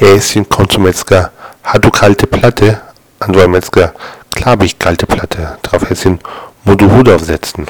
Häschen kommt zum Metzger. Hat du kalte Platte? Antwortet Metzger. Klar hab ich kalte Platte. Drauf Häschen. Mo du Hut aufsetzen.